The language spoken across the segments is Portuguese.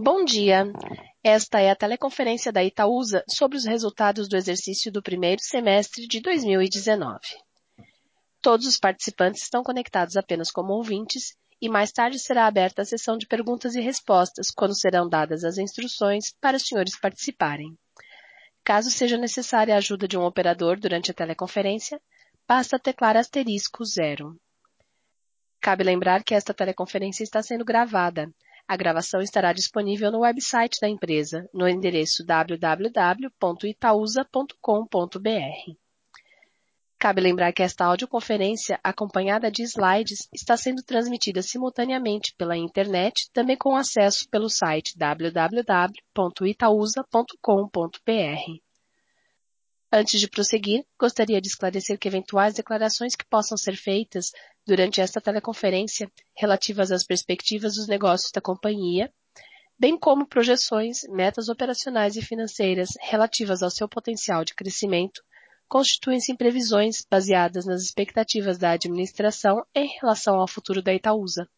Bom dia. Esta é a teleconferência da Itaúsa sobre os resultados do exercício do primeiro semestre de 2019. Todos os participantes estão conectados apenas como ouvintes e mais tarde será aberta a sessão de perguntas e respostas, quando serão dadas as instruções para os senhores participarem. Caso seja necessária a ajuda de um operador durante a teleconferência, basta teclar asterisco zero. Cabe lembrar que esta teleconferência está sendo gravada. A gravação estará disponível no website da empresa, no endereço www.itausa.com.br. Cabe lembrar que esta audioconferência, acompanhada de slides, está sendo transmitida simultaneamente pela internet, também com acesso pelo site www.itausa.com.br. Antes de prosseguir, gostaria de esclarecer que eventuais declarações que possam ser feitas durante esta teleconferência relativas às perspectivas dos negócios da companhia, bem como projeções, metas operacionais e financeiras relativas ao seu potencial de crescimento, constituem-se em previsões baseadas nas expectativas da administração em relação ao futuro da Itaúsa.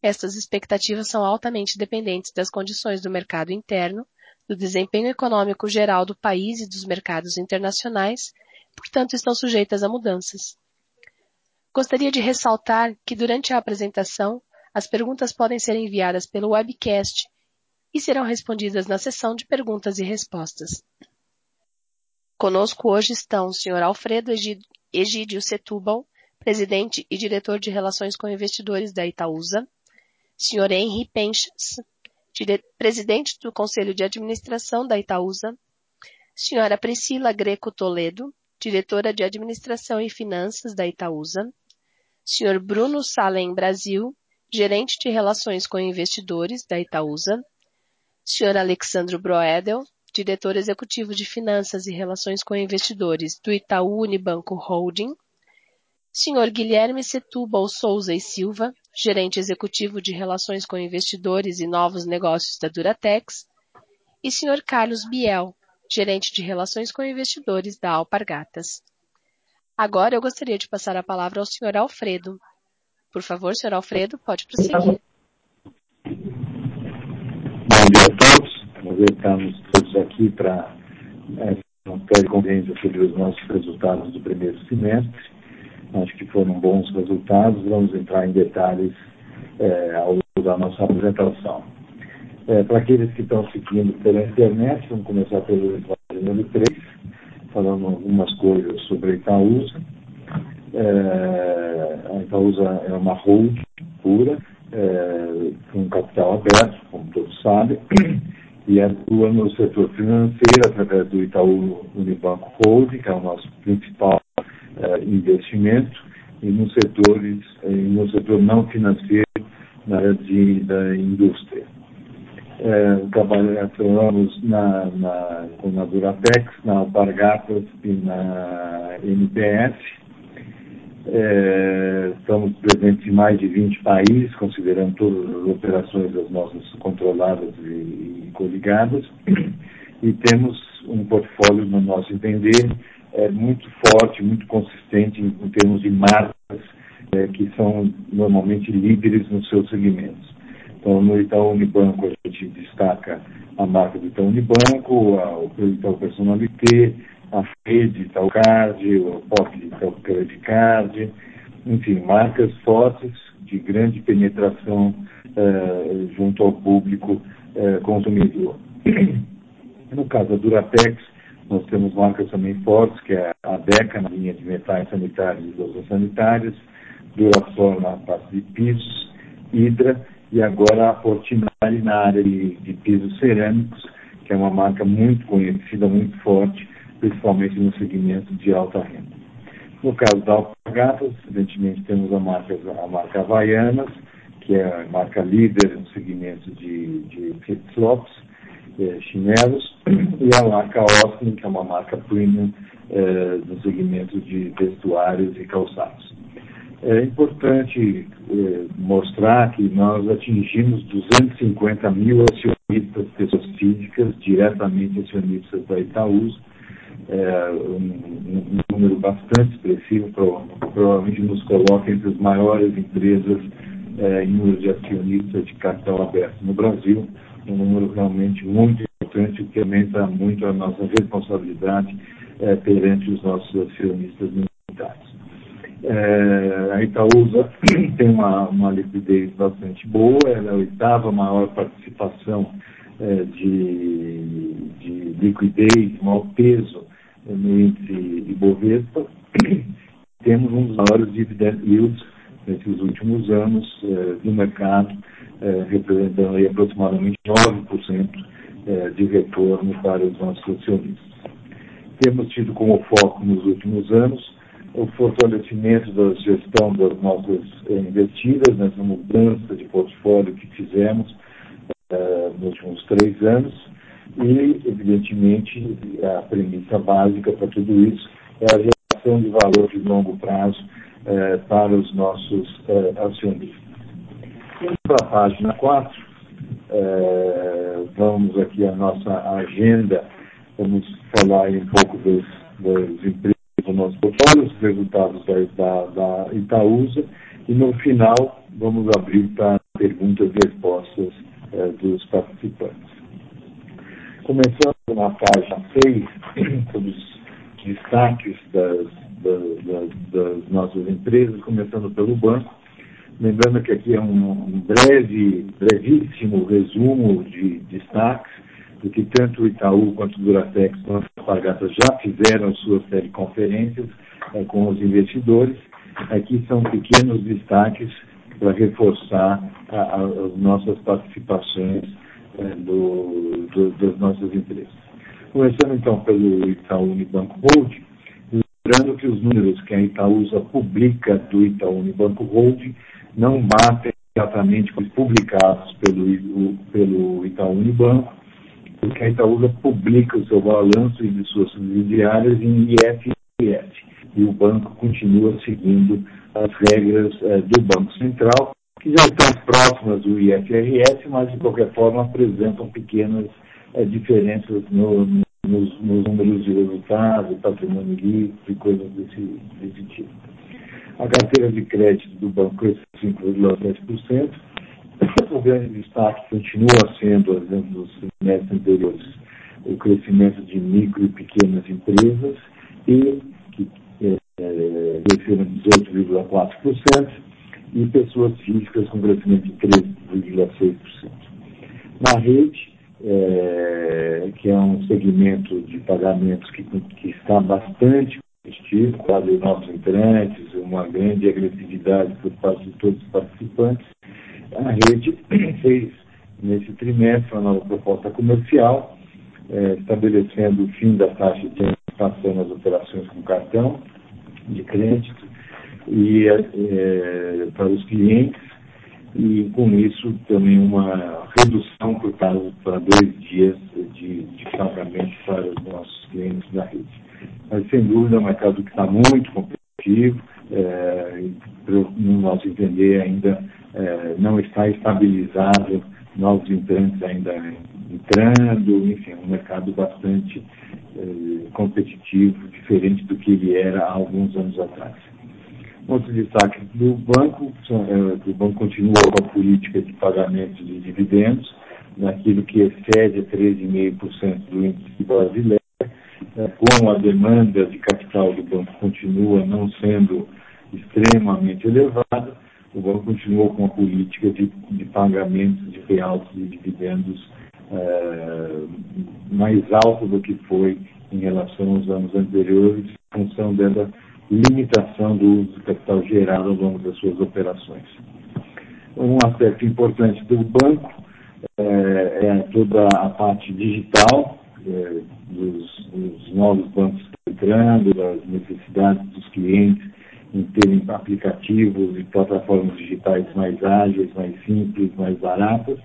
Estas expectativas são altamente dependentes das condições do mercado interno, do desempenho econômico geral do país e dos mercados internacionais, portanto, estão sujeitas a mudanças. Gostaria de ressaltar que durante a apresentação, as perguntas podem ser enviadas pelo webcast e serão respondidas na sessão de perguntas e respostas. Conosco hoje estão o senhor Alfredo Egídio Setúbal, presidente e diretor de Relações com Investidores da Itaúsa, senhor Henri Penchas, presidente do Conselho de Administração da Itaúsa, senhora Priscila Greco Toledo, diretora de Administração e Finanças da Itaúsa, senhor Bruno Salem Brasil, gerente de Relações com Investidores da Itaúsa, senhor Alexandro Broedel, diretor executivo de Finanças e Relações com Investidores do Itaú Unibanco Holding, Sr. Guilherme Setúbal Souza e Silva, gerente executivo de Relações com Investidores e Novos Negócios da Duratex, e Sr. Carlos Biel, gerente de Relações com Investidores da Alpargatas. Agora eu gostaria de passar a palavra ao Sr. Alfredo. Por favor, Sr. Alfredo, pode prosseguir. Bom dia a todos. Nós estamos todos aqui para uma teleconferência sobre os nossos resultados do primeiro semestre. Acho que foram bons resultados. Vamos entrar em detalhes ao longo da nossa apresentação. Para aqueles que estão seguindo pela internet, vamos começar pelo slide número 3, falando algumas coisas sobre a Itaúsa. A Itaúsa é uma holding pura, com capital aberto, como todos sabem, e atua no setor financeiro através do Itaú Unibanco Holding, que é o nosso principal investimento, e no setor não financeiro, na área da indústria. Trabalhamos na Duratex, na Alpargatas e na MPS. Estamos presentes em mais de 20 países, considerando todas as operações das nossas controladas e coligadas, e temos um portfólio, no nosso entender, muito forte, muito consistente em termos de marcas que são normalmente líderes nos seus segmentos. No Itaú Unibanco, a gente destaca a marca do Itaú Unibanco, o Itaú Personnalité, a Rede Itaucard, o Pop Itaú Credicard, enfim, marcas fortes de grande penetração junto ao público consumidor. No caso da Duratex, nós temos marcas também fortes, que é a Deca, na linha de metais sanitários e louças sanitárias, Durafor na parte de pisos, Hydra e agora a Portinari na área de pisos cerâmicos, que é uma marca muito conhecida, muito forte, principalmente no segmento de alta renda. No caso da Alpargatas, evidentemente, temos a marca Havaianas, que é a marca líder no segmento de flip-flops, chinelos, e a marca Osmo, que é uma marca premium no segmento de vestuários e calçados. É importante mostrar que nós atingimos 250,000 acionistas, pessoas físicas, diretamente acionistas da Itaúsa, um número bastante expressivo, provavelmente nos coloca entre as maiores empresas em número de acionistas de capital aberto no Brasil, um número realmente muito importante, que aumenta muito a nossa responsabilidade é, perante os nossos acionistas minoritários. É, a Itaúsa tem uma, uma liquidez bastante boa, ela é a oitava maior participação é, de, de liquidez, maior peso no índice Ibovespa. Temos um dos maiores dividend yields nesses últimos anos eh, do mercado, eh, representando aí aproximadamente 9% eh, de retorno para os nossos acionistas. Temos tido como foco nos últimos anos o fortalecimento da gestão das nossas investidas, nessa mudança de portfólio que fizemos nos últimos três anos e, evidentemente, a premissa básica para tudo isso é a geração de valor de longo prazo eh, para os nossos eh, acionistas. Indo para a página 4, eh, vamos aqui à nossa agenda, vamos falar um pouco dos, dos empregos do nosso portfólio, os resultados da, da, da Itaúsa, e no final vamos abrir para perguntas e respostas dos participantes. Começando na página 6, sobre os destaques das das, das, nossas empresas, começando pelo banco. Lembrando que aqui é um, um breve, brevíssimo resumo de destaques, do que tanto o Itaú quanto o Duratex quanto a Pagata já fizeram suas teleconferências é, com os investidores. Aqui são pequenos destaques para reforçar a, a, as nossas participações é, do, do, das nossas empresas. Começando então pelo Itaú Unibanco Holding, Lembrando que os números que a Itaúsa publica do Itaú Unibanco Holding não batem exatamente com os publicados pelo, pelo Itaú Unibanco, porque a Itaúsa publica o seu balanço e de suas subsidiárias em IFRS, e o banco continua seguindo as regras eh, do Banco Central, que já estão próximas do IFRS, mas de qualquer forma apresentam pequenas eh, diferenças no, no nos, nos números de resultado, patrimônio líquido e coisas desse, desse tipo. A carteira de crédito do banco cresceu 5,7%. O grande destaque continua sendo, dos semestres anteriores, o crescimento de micro e pequenas empresas, e que é, cresceram 18,4%, e pessoas físicas com crescimento de 13,6%. Na rede, é, que é um segmento de pagamentos que, que está bastante competitivo, quase novos entrantes, uma grande agressividade por parte de todos os participantes. A rede fez, nesse trimestre, uma nova proposta comercial, é, estabelecendo o fim da taxa de antecipação nas operações com cartão de crédito e é, para os clientes e com isso também uma redução por causa para dois dias de, de pagamento para os nossos clientes da rede. Mas sem dúvida é um mercado que está muito competitivo, é, no nosso entender ainda é, não está estabilizado, novos entrantes ainda entrando, enfim, um mercado bastante é, competitivo, diferente do que ele era há alguns anos atrás. Outro destaque do banco, é, o banco continua com a política de pagamento de dividendos, naquilo que excede 13,5% do índice brasileiro, é, como a demanda de capital do banco continua não sendo extremamente elevada, o banco continuou com a política de, de pagamento de payouts de dividendos é, mais alto do que foi em relação aos anos anteriores, em função dessa limitação do uso do capital gerado ao longo das suas operações. Um aspecto importante do banco é, é toda a parte digital é, dos, dos, novos bancos entrando, das necessidades dos clientes em terem aplicativos e plataformas digitais mais ágeis, mais simples, mais baratas.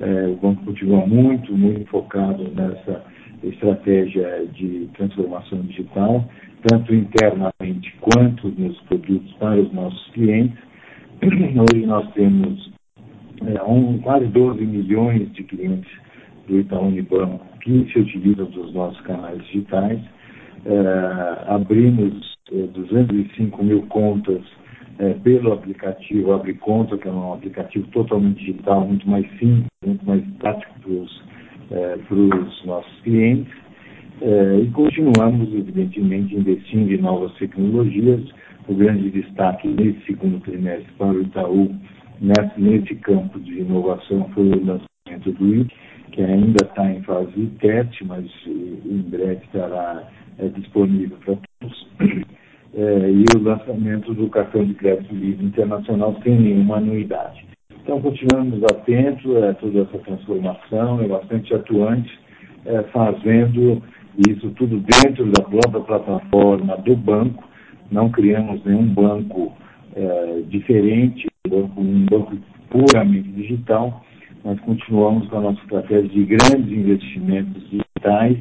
É, o banco continua muito, muito focado nessa estratégia de transformação digital tanto internamente quanto nos produtos para os nossos clientes. Hoje nós temos é, um, quase 12 milhões de clientes do Itaú Unibanco que se utilizam dos nossos canais digitais. É, abrimos 205 mil contas é, pelo aplicativo Abre Conta, que é um aplicativo totalmente digital, muito mais simples, muito mais prático para os é, nossos clientes. É, e continuamos, evidentemente, investindo em novas tecnologias. O grande destaque nesse segundo trimestre para o Itaú, nesse, nesse campo de inovação, foi o lançamento do IT, que ainda está em fase de teste, mas em breve estará disponível para. É, e o lançamento do cartão de crédito livre internacional sem nenhuma anuidade. Então, continuamos atentos a toda essa transformação, é bastante atuante, é, fazendo isso tudo dentro da própria plataforma do banco. Não criamos nenhum banco é, diferente, um banco puramente digital, mas continuamos com a nossa estratégia de grandes investimentos digitais,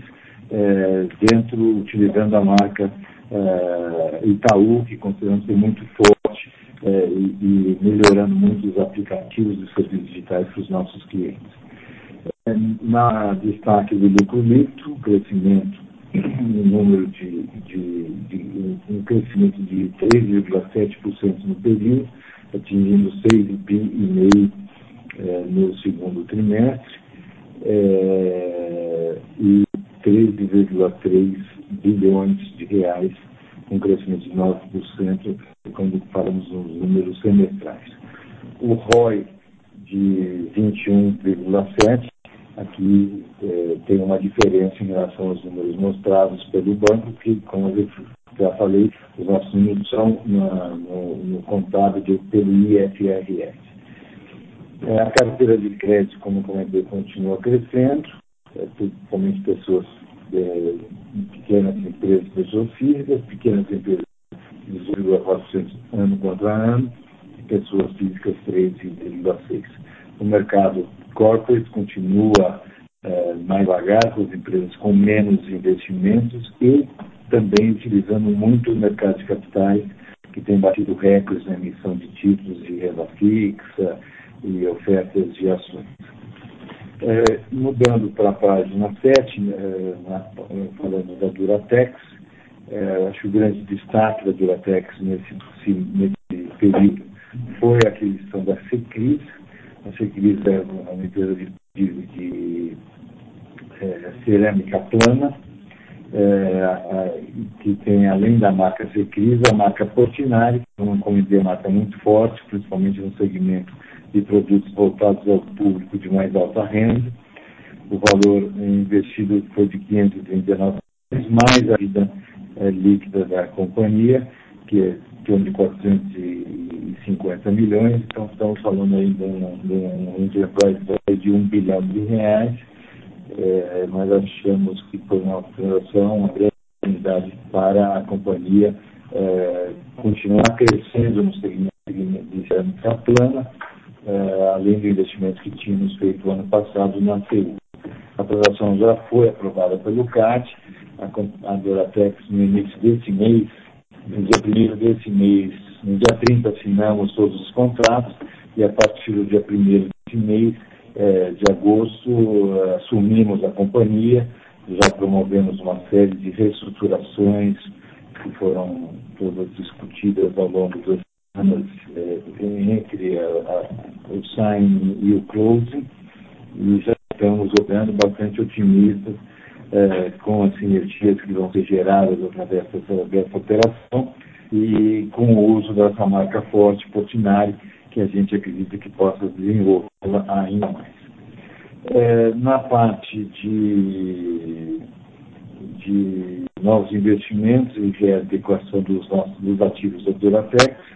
é, dentro, utilizando a marca é, Itaú, que consideramos ser muito forte é, e, e, melhorando muito os aplicativos e serviços digitais para os nossos clientes. É, na destaque do lucro líquido, crescimento no número de, de, de um crescimento de 3,7% no período, atingindo 6,5% é, no segundo trimestre. É, e 13,3 bilhões de reais, um crescimento de 9%, quando falamos nos números semestrais. O ROI de 21,7%, aqui é, tem uma diferença em relação aos números mostrados pelo banco, que, como eu já falei, os nossos números são na, no, no contábil pelo IFRS. É, a carteira de crédito, como comentei, continua crescendo, é, principalmente pessoas, é, pequenas empresas, pessoas físicas, pequenas empresas 18,4% ano contra ano, e pessoas físicas 13,6%. O mercado corporate continua é, mais vagar, com as empresas com menos investimentos e também utilizando muito o mercado de capitais, que tem batido recordes na emissão de títulos de renda fixa e ofertas de ações. É, mudando para a página 7, é, na, falando da Duratex, é, acho que o grande destaque da Duratex nesse, nesse período foi a aquisição da Secris. A Secris é uma empresa de, de, de é, cerâmica plana, é, que tem, além da marca Secris, a marca Portinari, que é uma marca muito forte, principalmente no segmento de produtos voltados ao público de mais alta renda. O valor investido foi de 539 milhões, mais a vida é, líquida da companhia, que é de 450 milhões. Então, estamos falando aí de um, de um enterprise de 1 bilhão de reais. É, nós achamos que foi uma operação, uma grande oportunidade para a companhia é, continuar crescendo no segmento de cerâmica plana, é, além do investimento que tínhamos feito ano passado na CEU. A transação já foi aprovada pelo CAT, a, a Doratex no início desse mês, no dia 1 desse mês, no dia 30 assinamos todos os contratos e a partir do dia 1 desse mês, é, de agosto, assumimos a companhia, já promovemos uma série de reestruturações que foram todas discutidas ao longo é, entre a, a, o sign e o closing, e já estamos operando bastante otimistas é, com as sinergias que vão ser geradas através dessa, dessa operação e com o uso dessa marca forte, Portinari, que a gente acredita que possa desenvolvê-la ainda mais. É, na parte de, de novos investimentos e adequação dos, nossos, dos ativos da Duratex,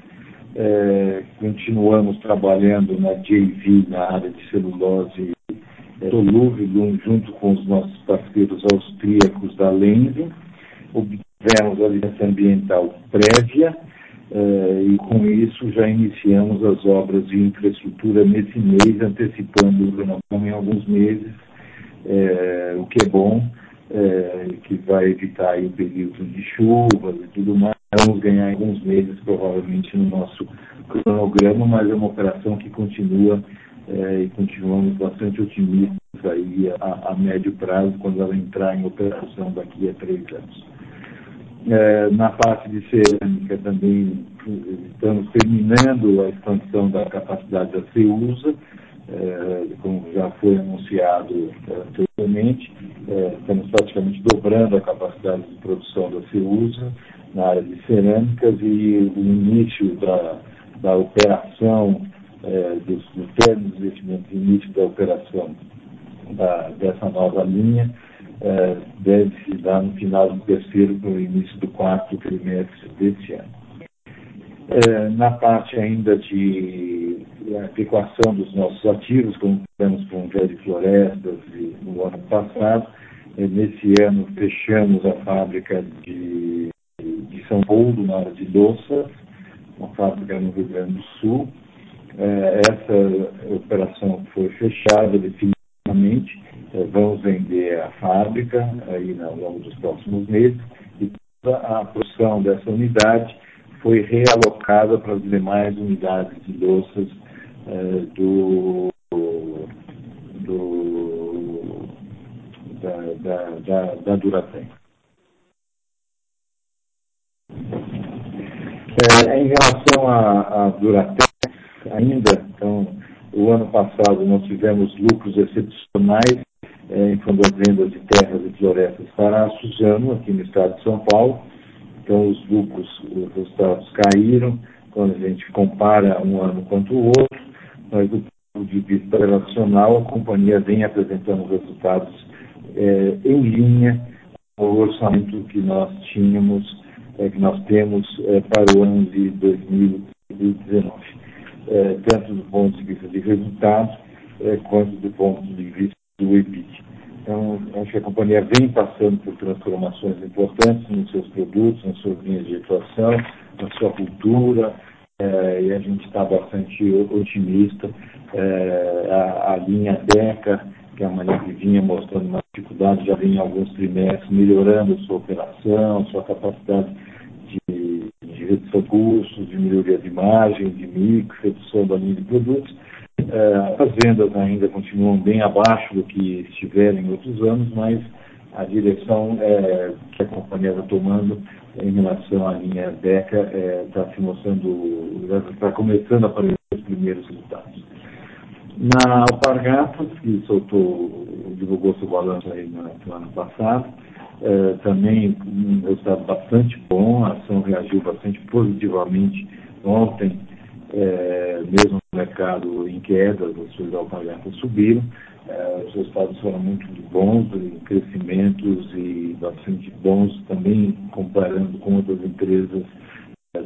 é, continuamos trabalhando na JV, na área de celulose é, solúvel, junto com os nossos parceiros austríacos da Lende. Obtivemos a licença ambiental prévia é, e, com isso, já iniciamos as obras de infraestrutura nesse mês, antecipando o cronograma em alguns meses, é, o que é bom, é, que vai evitar o período de chuvas e tudo mais vamos ganhar alguns meses, provavelmente, no nosso cronograma, mas é uma operação que continua é, e continuamos bastante otimistas aí a, a, médio prazo, quando ela entrar em operação daqui a três anos. Na parte de cerâmica também estamos terminando a expansão da capacidade da Ceusa, como já foi anunciado anteriormente. Estamos praticamente dobrando a capacidade de produção da Ceusa na área de cerâmicas e o início da operação dos termos de investimento início da operação dessa nova linha deve se dar no final do terceiro para o início do quarto trimestre desse ano. Na parte ainda de adequação dos nossos ativos, como fizemos com o Verde Florestas no ano passado, nesse ano fechamos a fábrica de São Paulo, na área de louças, uma fábrica no Rio Grande do Sul. Essa operação foi fechada definitivamente. Vamos vender a fábrica ao longo dos próximos meses e toda a produção dessa unidade foi realocada para as demais unidades de louças da Duratex. Em relação à Duratex ainda, o ano passado nós tivemos lucros excepcionais em função das vendas de terras e florestas para Suzano, aqui no estado de São Paulo. Os lucros, os resultados caíram quando a gente compara um ano contra o outro, mas do ponto de vista operacional, a companhia vem apresentando resultados em linha com o orçamento que nós tínhamos, que nós temos para o ano de 2019, tanto do ponto de vista de resultados quanto do ponto de vista do EBIT. Acho que a companhia vem passando por transformações importantes nos seus produtos, nas suas linhas de atuação, na sua cultura, e a gente está bastante otimista. A linha Deca, que é uma linha que vinha mostrando uma dificuldade, já vem há alguns trimestres melhorando sua operação, sua capacidade de redução de custos, de melhoria de margem, de mix, redução da linha de produtos. As vendas ainda continuam bem abaixo do que estiveram em outros anos, mas a direção que a companhia está tomando em relação à linha Deca está começando a aparecer os primeiros resultados. Na Alpargatas, que divulgou seu balanço no ano passado, também um resultado bastante bom. A ação reagiu bastante positivamente ontem, mesmo no mercado em queda, as da Alpargatas subiram. Os resultados foram muito bons, crescimentos e bastante bons também comparando com outras empresas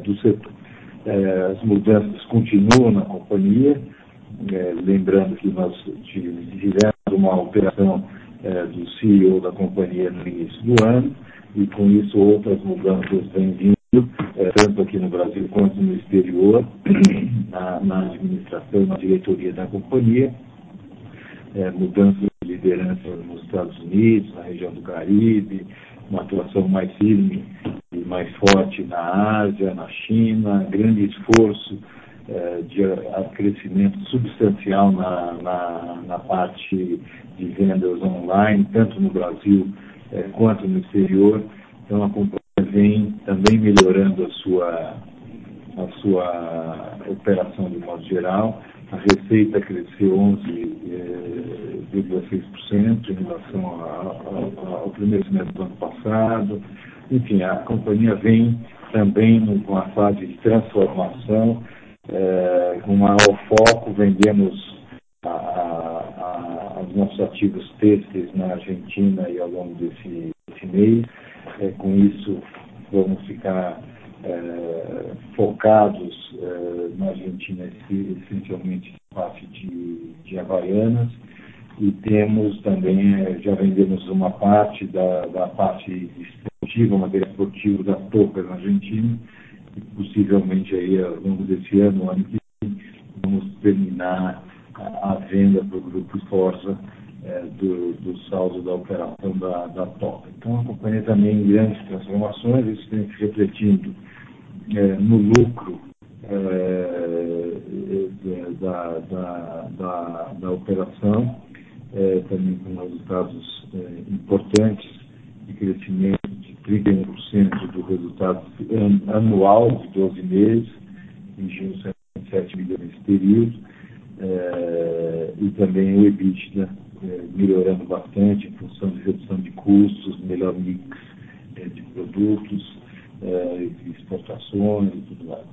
do setor. As mudanças continuam na companhia, lembrando que nós tivemos uma operação do CEO da companhia no início do ano e com isso outras mudanças vêm vindo, tanto aqui no Brasil quanto no exterior, na administração, na diretoria da companhia. Mudanças de liderança nos Estados Unidos, na região do Caribe, uma atuação mais firme e mais forte na Ásia, na China, grande esforço de crescimento substancial na parte de vendas online, tanto no Brasil quanto no exterior. A companhia vem também melhorando a sua operação de modo geral. A receita cresceu 11.6% em relação ao primeiro semestre do ano passado. Enfim, a companhia vem também numa fase de transformação, com maior foco. Vendemos os nossos ativos têxteis na Argentina e ao longo desse mês. Com isso, vamos ficar focados na Argentina, essencialmente na parte de Havaianas. Já vendemos uma parte da parte esportiva, material esportivo da Toca na Argentina. Possivelmente ao longo desse ano que vem, vamos terminar a venda para o Grupo Forza do saldo da operação da Toca. A companhia também em grandes transformações, isso vem se refletindo no lucro da operação, também com resultados importantes de crescimento 31% do resultado anual de 12 meses, atingindo 107 milhões nesse período, e também o EBITDA melhorando bastante em função de redução de custos, melhor mix de produtos, exportações e tudo mais.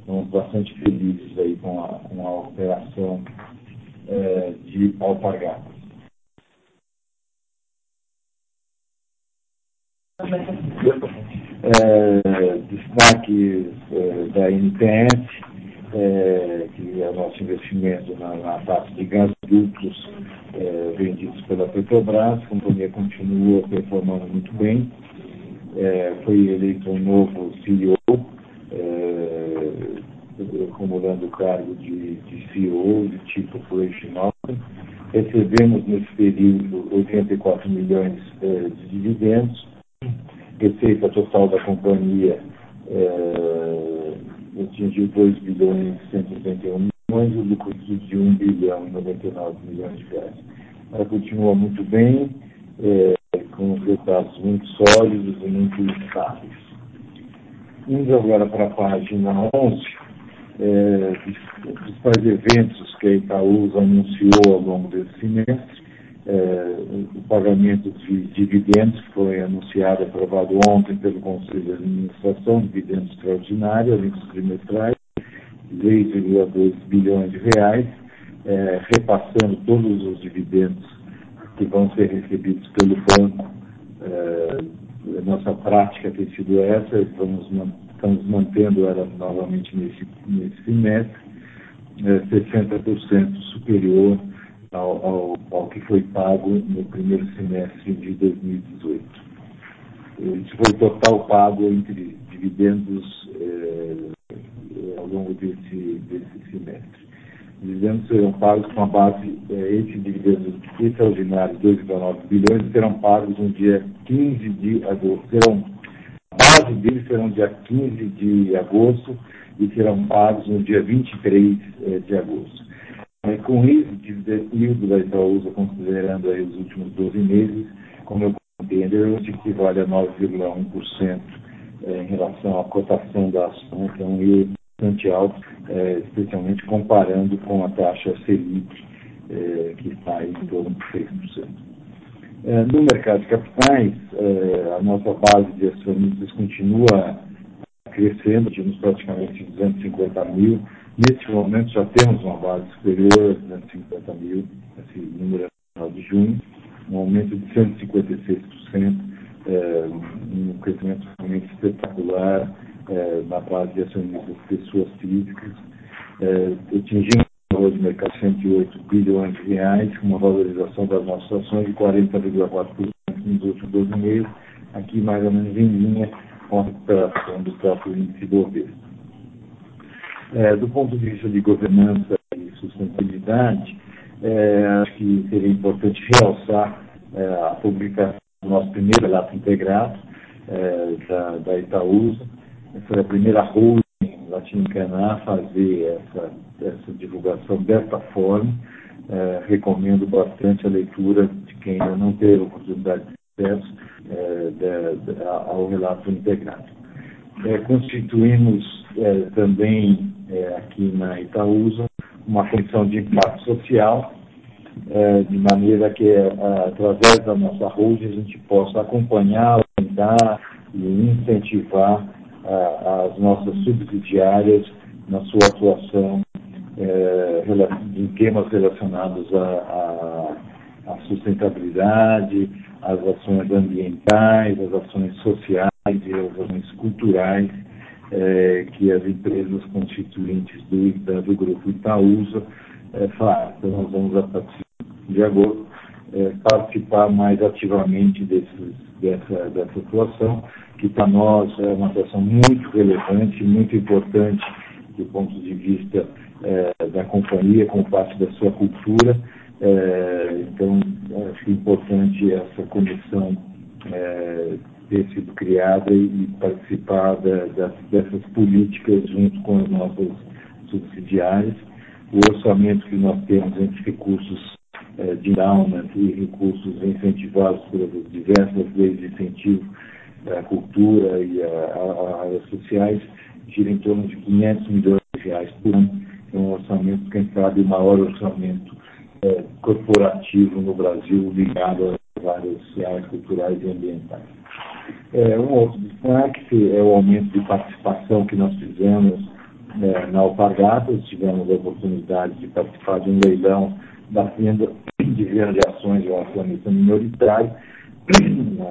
Estamos bastante felizes aí com a operação de Alpargatas. Destaque da NTS, que é o nosso investimento na parte de gasodutos vendidos pela Petrobras. A companhia continua performando muito bem. Foi eleito um novo CEO, acumulando o cargo de CEO de Operating Officer. Recebemos, nesse período, 84 million de dividendos. Receita total da companhia atingiu 2.131 billion e o lucro de 1.099 billion. Ela continua muito bem, com resultados muito sólidos e muito estáveis. Indo agora pra página 11, os principais eventos que a Itaúsa anunciou ao longo desse semestre. O pagamento de dividendos foi anunciado aprovado ontem pelo conselho de administração, dividendos extraordinários, alíquotas trimestrais, 3.2 billion reais, repassando todos os dividendos que vão ser recebidos pelo banco. Nossa prática tem sido essa, estamos mantendo ela novamente nesse semestre, 60% superior ao que foi pago no primeiro semestre de 2018. Isso foi total pago entre dividendos ao longo desse semestre. Dividendos serão pagos com a base, esses dividendos extraordinários, 2.9 billion, serão pagos no dia 15 de agosto. A base deles serão dia 15 de agosto e serão pagos no dia 23 de agosto. Com isso, yield da Itaúsa, considerando aí os últimos 12 meses, como eu comentei anteriormente, equivale a 9.1% em relação à cotação da ação, que é um yield bastante alto, especialmente comparando com a taxa Selic, que está em torno de 6%. No mercado de capitais, a nossa base de acionistas continua crescendo, tínhamos praticamente 250,000. Neste momento, já temos uma base superior a 250,000, esse número é final de junho, um aumento de 156%, um crescimento realmente espetacular na base de acionistas pessoas físicas. Atingimos um valor de mercado de 108 billion reais, com uma valorização das nossas ações de 40.4% nos últimos 12 meses, aqui mais ou menos em linha com a recuperação do próprio índice Bovespa. Do ponto de vista de governança e sustentabilidade, acho que seria importante realçar a publicação do nosso primeiro relato integrado da Itaúsa. Foi a primeira holding latino-americana a fazer essa divulgação dessa forma. Recomendo bastante a leitura de quem ainda não teve a oportunidade de acesso ao relato integrado. Constituímos também aqui na Itaúsa uma comissão de impacto social, de maneira que através da nossa holding, a gente possa acompanhar, orientar e incentivar as nossas subsidiárias na sua atuação em temas relacionados à sustentabilidade, às ações ambientais, às ações sociais e às ações culturais que as empresas constituintes do grupo Itaúsa fazem. Nós vamos, a partir de agosto, participar mais ativamente dessa atuação, que pra nós é uma atuação muito relevante, muito importante do ponto de vista da companhia, como parte da sua cultura. Acho importante essa comissão ter sido criada e participar dessas políticas junto com as nossas subsidiárias. O orçamento que nós temos entre recursos de endowment e recursos incentivados pelas diversas leis de incentivo a cultura e as áreas sociais, gira em torno de 500 milhões de reais por ano. É um orçamento, quem sabe, o maior orçamento é, corporativo no Brasil ligado às áreas sociais, culturais e ambientais. É, um outro destaque é o aumento de participação que nós fizemos é, na Alpargatas, tivemos a oportunidade de participar de um leilão da venda de venda de ações de um acionista minoritário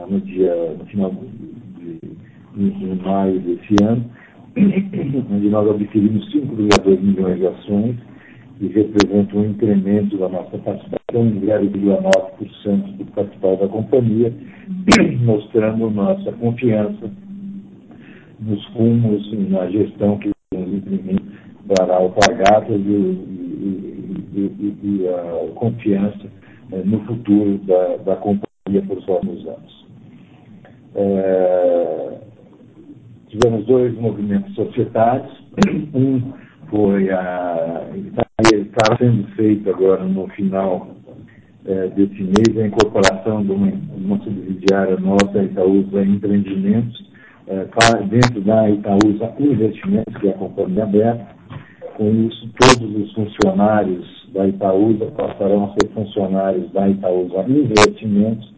no dia no final de, de, de maio desse ano, onde nós adquirimos 5,2 milhões de ações e representa um incremento da nossa participação em 0,9% do capital da companhia, mostrando nossa confiança nos rumos e na gestão que vamos imprimir para Alpargatas e, e, e, e, a confiança eh, no futuro da, da companhia por os próximos anos. É, tivemos dois movimentos societários. Um foi a. Está sendo feito agora no final é, desse mês a incorporação de uma, uma subsidiária nossa, Itaúsa Empreendimentos, é, dentro da Itaúsa Investimentos, que é a companhia aberta. Com isso, todos os funcionários da Itaúsa passarão a ser funcionários da Itaúsa Investimentos,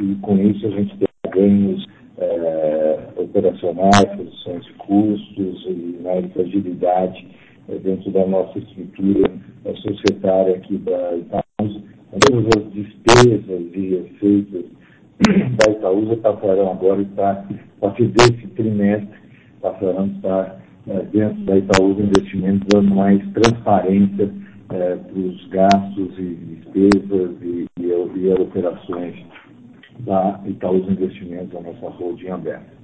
e com isso a gente tem ganhos é, operacionais, reduções de custos e mais agilidade é, dentro da nossa estrutura societária aqui da Itaúsa. Todas as despesas e receitas da Itaúsa passarão agora estar, a partir desse trimestre, passarão a estar é, dentro da Itaúsa Investimentos, dando mais transparência é, para os gastos e despesas e, e, e operações da Itaúsa Investimentos, a nossa holding aberta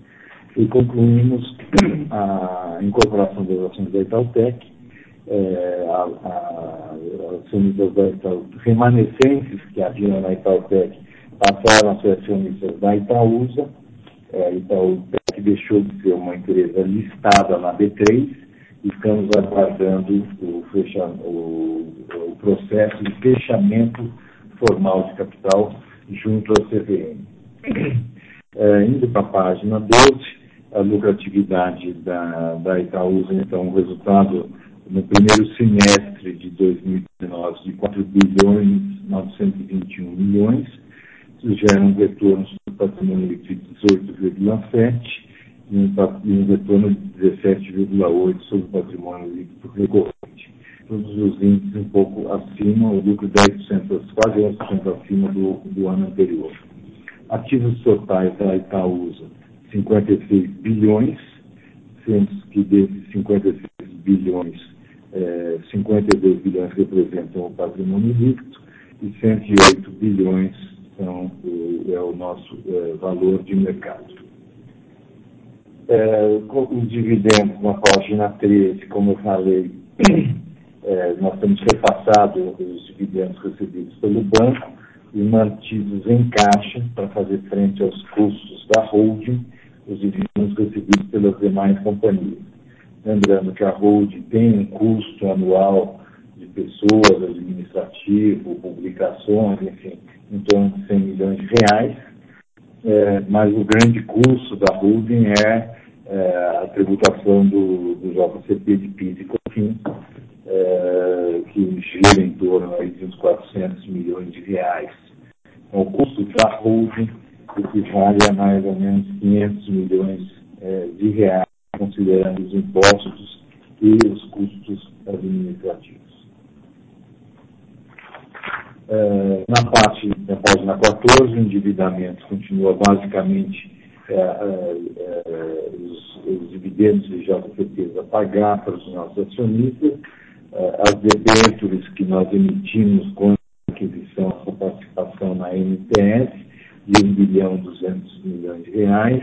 e concluímos a incorporação das ações da Itautec, é, acionistas da Itaú, remanescentes que haviam na Itautec passaram a ser acionistas da Itaúsa, é, a Itautec deixou de ser uma empresa listada na B3 e estamos aguardando o, o, o processo de fechamento formal de capital junto à CVM. É, indo para a página 12, a lucratividade da, da Itaúsa, então, o resultado no primeiro semestre de 2019 de 4 bilhões 921 milhões, isso gera um retorno sobre o patrimônio de 18,7 e um retorno de 17,8 sobre o patrimônio líquido recorrente. Todos os índices um pouco acima, o lucro 10%, quase 10% acima do, do ano anterior. Ativos totais da Itaúsa, 56 bilhões, sendo que desses 56 bilhões, é, 52 bilhões representam o patrimônio líquido e 108 bilhões são é o nosso é, valor de mercado. É, os dividendos na página 13, como eu falei, é, nós temos repassado os dividendos recebidos pelo banco e mantidos em caixa para fazer frente aos custos da holding os dividendos recebidos pelas demais companhias. Lembrando que a holding tem um custo anual de pessoas, administrativo, publicações, enfim, em torno de 100 milhões de reais, é, mas o grande custo da holding é, é a tributação do, do JCP de PIS e COFINS, que gira em torno aí de uns 400 milhões de reais. Então, o custo da holding equivale a mais ou menos 500 milhões é, de reais, considerando os impostos e os custos administrativos. É, na parte da página 14, o endividamento continua basicamente é, é, os, os, dividendos de JCPs a pagar para os nossos acionistas, é, as debêntures que nós emitimos com a aquisição da participação na NTS, de 1 bilhão e 200 milhões de reais,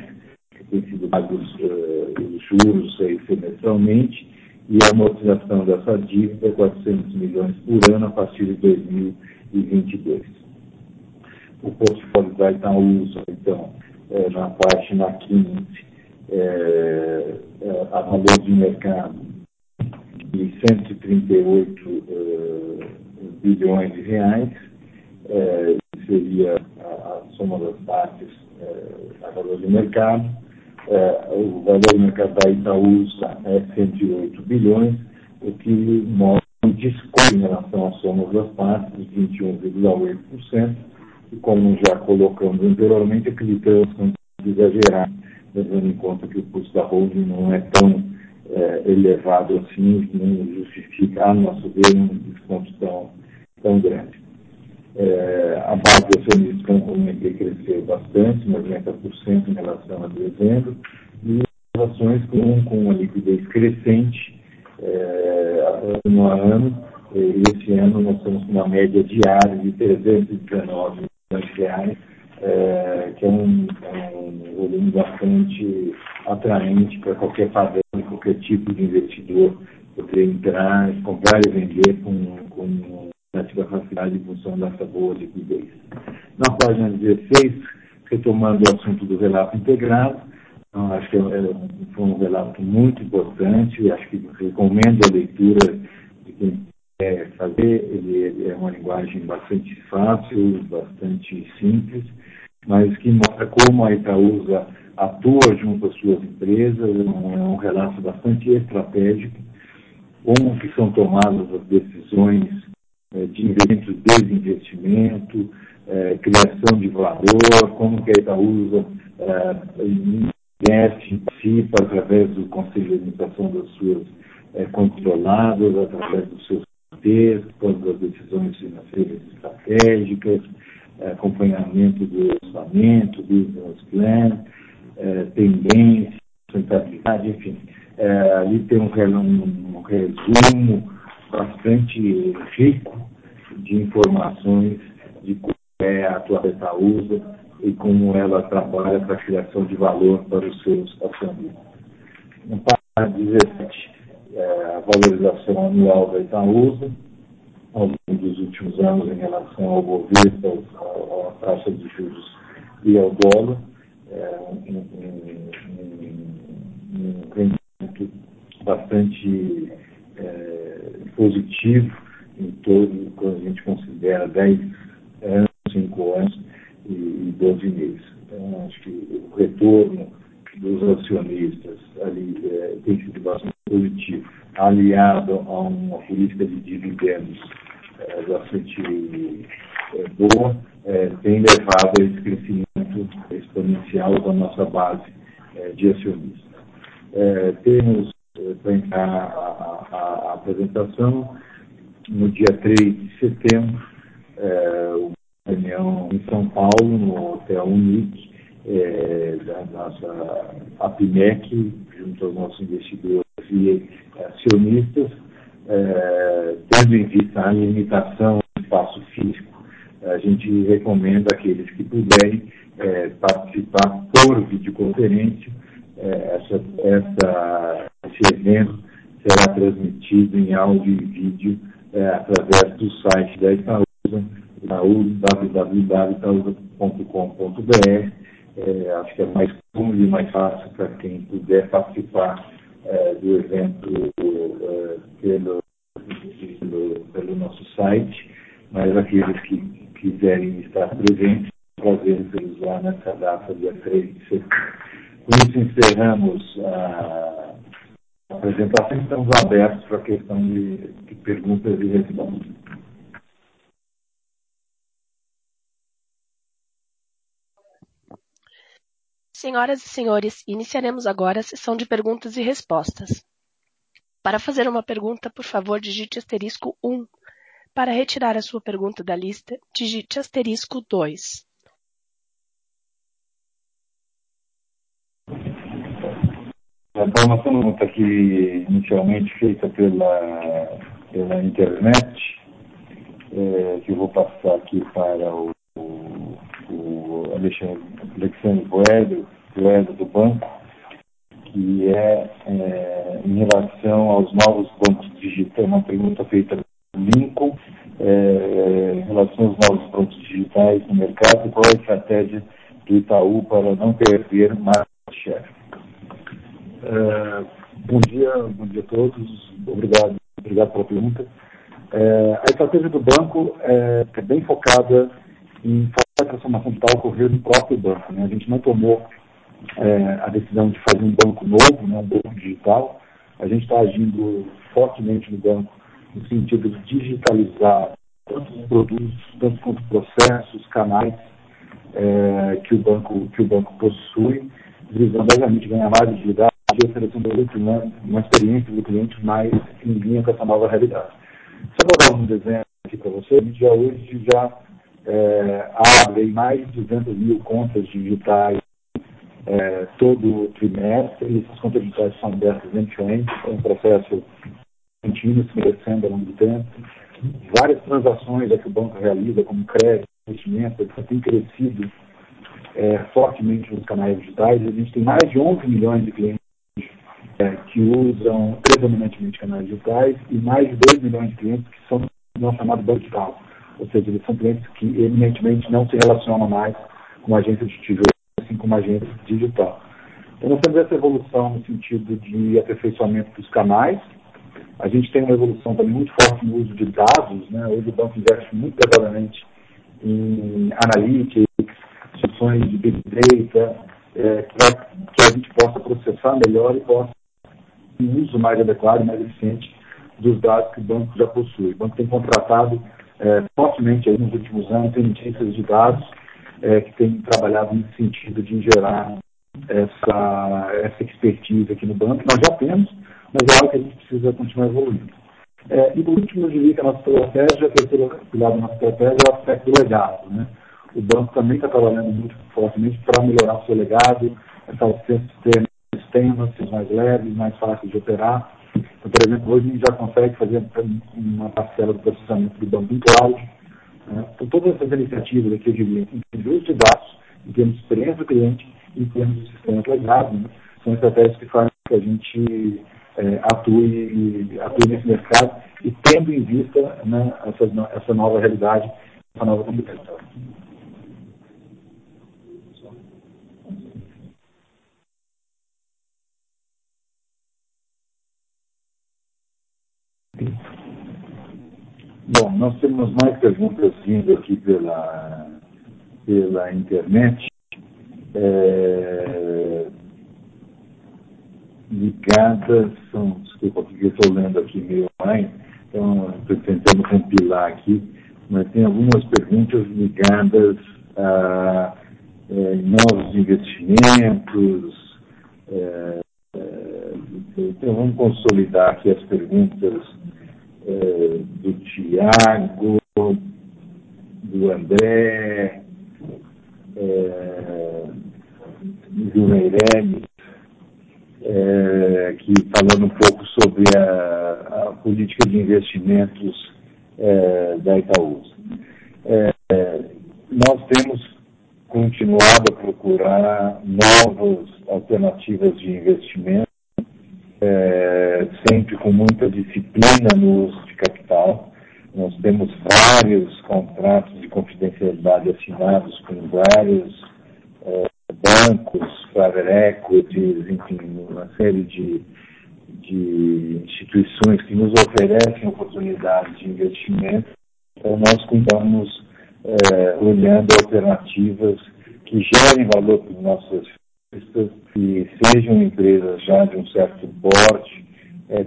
que tem sido pagos os juros aí, semestralmente, e a amortização dessa dívida, 400 milhões por ano a partir de 2022. O portfólio da Itaúsa, então, é, na página 15, é, é, de mercado de 138 uh, bilhões de reais, é, seria a, soma das partes é, a valor de mercado. O valor de mercado da Itaúsa é 108 bilhões, o que mostra um desconto em relação à soma das partes de 21.8%. Como já colocamos anteriormente, acreditamos que não precisa exagerar, levando em conta que o custo da holding não é tão elevado assim, não justifica, a nosso ver, um desconto tão grande. A base de acionistas, como comentei, cresceu bastante, 90% em relação a dezembro, e as ações com a liquidez crescente ano a ano. Esse ano nós com uma média diária de 319 milhões reais, que é um volume bastante atraente para qualquer e qualquer tipo de investidor poder entrar, comprar e vender com relativa facilidade em função dessa boa liquidez. Na página 16, retomando o assunto do relato integrado, acho que foi um relato muito importante, acho que recomendo a leitura de quem quer fazer. Ele é uma linguagem bastante fácil, bastante simples, mas que mostra como a Itaúsa atua junto às suas empresas. É um relato bastante estratégico, como que são tomadas as decisões de investimento, desinvestimento, criação de valor, como que a Itaúsa investe, participa através do conselho de administração das suas controladas, através dos seus comitês, todas as decisões financeiras estratégicas, acompanhamento do orçamento, business plan, tendências, sustentabilidade, enfim. Ali tem um resumo bastante rico de informações de como é a da Itaúsa e como ela trabalha para a criação de valor para os seus acionistas. Na página 17, a valorização anual da Itaúsa ao longo dos últimos anos em relação ao Bovespa, à taxa de juros e ao dólar. Um rendimento bastante positivo em todo, quando a gente considera 10 anos, 5 anos e 12 meses. Acho que o retorno dos acionistas ali tem sido bastante positivo, aliado a uma política de dividendos bastante boa, tem levado a esse crescimento exponencial da nossa base de acionistas. Temos, para encerrar a apresentação, no dia 3 de setembro, uma reunião em São Paulo, no Hotel Unique, da nossa APIMEC, junto aos nossos investidores e acionistas. Tendo em vista a limitação do espaço físico, a gente recomenda àqueles que puderem participar por videoconferência. Esse evento será transmitido em áudio e vídeo através do site da Itaúsa, www.itausa.com.br. Acho que é mais cômodo e mais fácil para quem puder participar do evento pelo nosso site, mas aqueles que quiserem estar presentes, é prazer tê-los lá nessa data, dia 3 de setembro. Com isso, encerramos a apresentação e estamos abertos para a questão de perguntas e respostas. Senhoras e senhores, iniciaremos agora a sessão de perguntas e respostas. Para fazer uma pergunta, por favor, digite asterisco um. Para retirar a sua pergunta da lista, digite asterisco dois. Uma pergunta aqui inicialmente feita pela internet, que eu vou passar aqui para o Alexandre Boeda, do banco, que é em relação aos novos bancos digitais. Uma pergunta feita pelo Lincoln, em relação aos novos bancos digitais no mercado, qual a estratégia do Itaú para não perder market share? Bom dia, bom dia a todos. Obrigado pela pergunta. A estratégia do banco é bem focada em a transformação digital ocorrer no próprio banco. Né? A gente não tomou é, a decisão de fazer um banco novo, né, um banco digital. A gente está agindo fortemente no banco no sentido de digitalizar tanto os produtos, tanto quanto processos, canais é, que, o banco, que o banco possui, visando, obviamente, ganhar mais agilidade e oferecendo uma, uma experiência do cliente mais em linha com essa nova realidade. Se eu vou dar um desenho aqui para você, a gente já hoje já é, abre mais de 200 mil contas digitais é, todo trimestre, e essas contas digitais são abertas end-to-end, é um processo contínuo, se crescendo ao longo do tempo. Várias transações que o banco realiza, como crédito, investimento, ele tem crescido é, fortemente nos canais digitais. A gente tem mais de 11 milhões de clientes é, que usam predominantemente canais digitais e mais de 2 milhões de clientes que são no chamado banco digital. Ou seja, eles são clientes que eminentemente não se relacionam mais com a agência de tijolo, assim como a agência digital. Então, nós temos essa evolução no sentido de aperfeiçoamento dos canais. A gente tem uma evolução também muito forte no uso de dados. Né? Hoje o banco investe muito pesadamente em analytics, soluções de big data, é, que a gente possa processar melhor e possa um uso mais adequado e mais eficiente dos dados que o banco já possui. O banco tem contratado é, fortemente aí nos últimos anos cientistas de dados é, que têm trabalhado nesse sentido de gerar essa, essa expertise aqui no banco. Nós já temos, mas é algo que a gente precisa continuar evoluindo. É, e por último, eu diria que a nossa estratégia, a terceira pilar da nossa estratégia é o aspecto do legado. Né? O banco também está trabalhando muito fortemente para melhorar o seu legado, estabelecer sistemas mais leves, mais fáceis de operar, então, por exemplo, hoje a gente já consegue fazer uma parcela do processamento do banco em cloud. Né? Então, todas essas iniciativas aqui, eu diria, em termos de dados, em termos de experiência do cliente, em termos de sistemas legados, né? são estratégias que fazem que a gente é, atue, atue nesse mercado e tendo em vista né, essa, essa nova realidade, essa nova competência. Bom, nós temos mais perguntas vindo aqui pela, pela internet, é, ligadas, são, desculpa, porque estou lendo aqui meio online, então estou tentando compilar aqui, mas tem algumas perguntas ligadas a é, novos investimentos, é, então vamos consolidar aqui as perguntas é, do Tiago, do André, é, do Meirelles, é, que falando um pouco sobre a, a política de investimentos é, da Itaúsa. Nós temos continuado a procurar novas alternativas de investimento com muita disciplina no uso de capital. Nós temos vários contratos de confidencialidade assinados com vários é, bancos, private equities, enfim, uma série de, de instituições que nos oferecem oportunidades de investimento. Então, nós continuamos é, olhando alternativas que gerem valor para os nossos que sejam empresas já de um certo porte,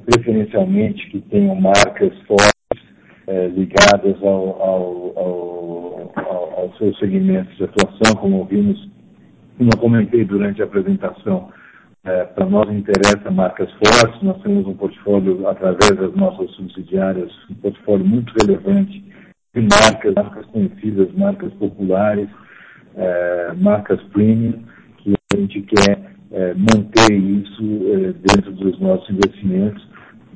preferencialmente que tenham marcas fortes é, ligadas ao, ao, ao, ao, seus segmentos de atuação, como vimos, como eu comentei durante a apresentação, é, para nós interessa marcas fortes, nós temos um portfólio, através das nossas subsidiárias, um portfólio muito relevante de marcas, marcas conhecidas, marcas populares, é, marcas premium, que a gente quer manter isso dentro dos nossos investimentos,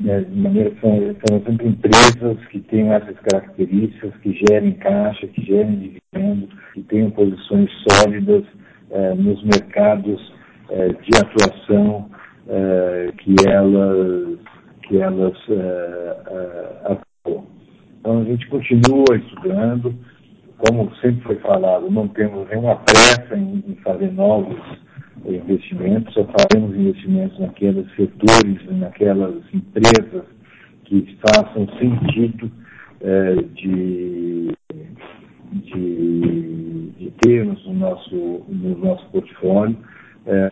né, de maneira são, são sempre empresas que tenham essas características, que gerem caixa, que gerem dividendos, que tenham posições sólidas é, nos mercados é, de atuação é, que elas, que elas é, atuam. Então a gente continua estudando, como sempre foi falado, não temos nenhuma pressa em, em fazer novos investimentos, só faremos investimentos naqueles setores, naquelas empresas que façam sentido é, de, de, de, inteiros no nosso portfólio,